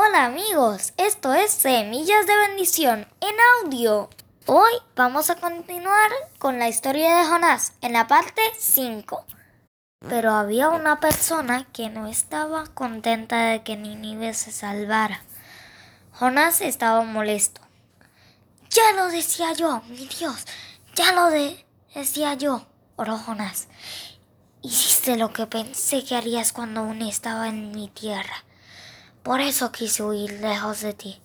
Hola amigos, esto es Semillas de Bendición en audio. Hoy vamos a continuar con la historia de Jonás en la parte 5. Pero había una persona que no estaba contenta de que Nínive se salvara. Jonás estaba molesto. Ya lo decía yo, mi Dios, ya lo decía yo, oró Jonás. Hiciste lo que pensé que harías cuando aún estaba en mi tierra. Por eso quise huir lejos de ti.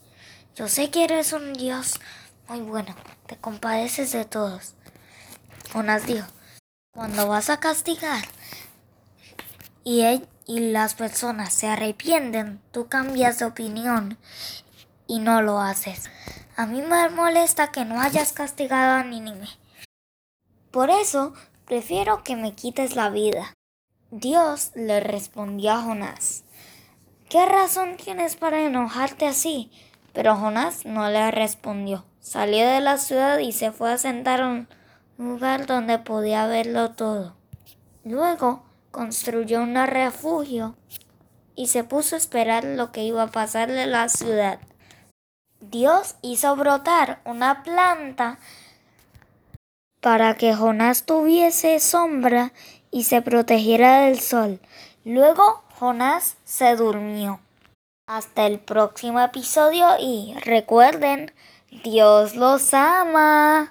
Yo sé que eres un Dios muy bueno, te compadeces de todos. Jonás dijo, cuando vas a castigar y, y las personas se arrepienten, tú cambias de opinión y no lo haces. A mí me molesta que no hayas castigado a Nínive. Por eso prefiero que me quites la vida. Dios le respondió a Jonás, ¿qué razón tienes para enojarte así? Pero Jonás no le respondió. Salió de la ciudad y se fue a sentar a un lugar donde podía verlo todo. Luego construyó un refugio y se puso a esperar lo que iba a pasarle a la ciudad. Dios hizo brotar una planta para que Jonás tuviese sombra y se protegiera del sol. Luego Jonás se durmió. Hasta el próximo episodio y recuerden, Dios los ama.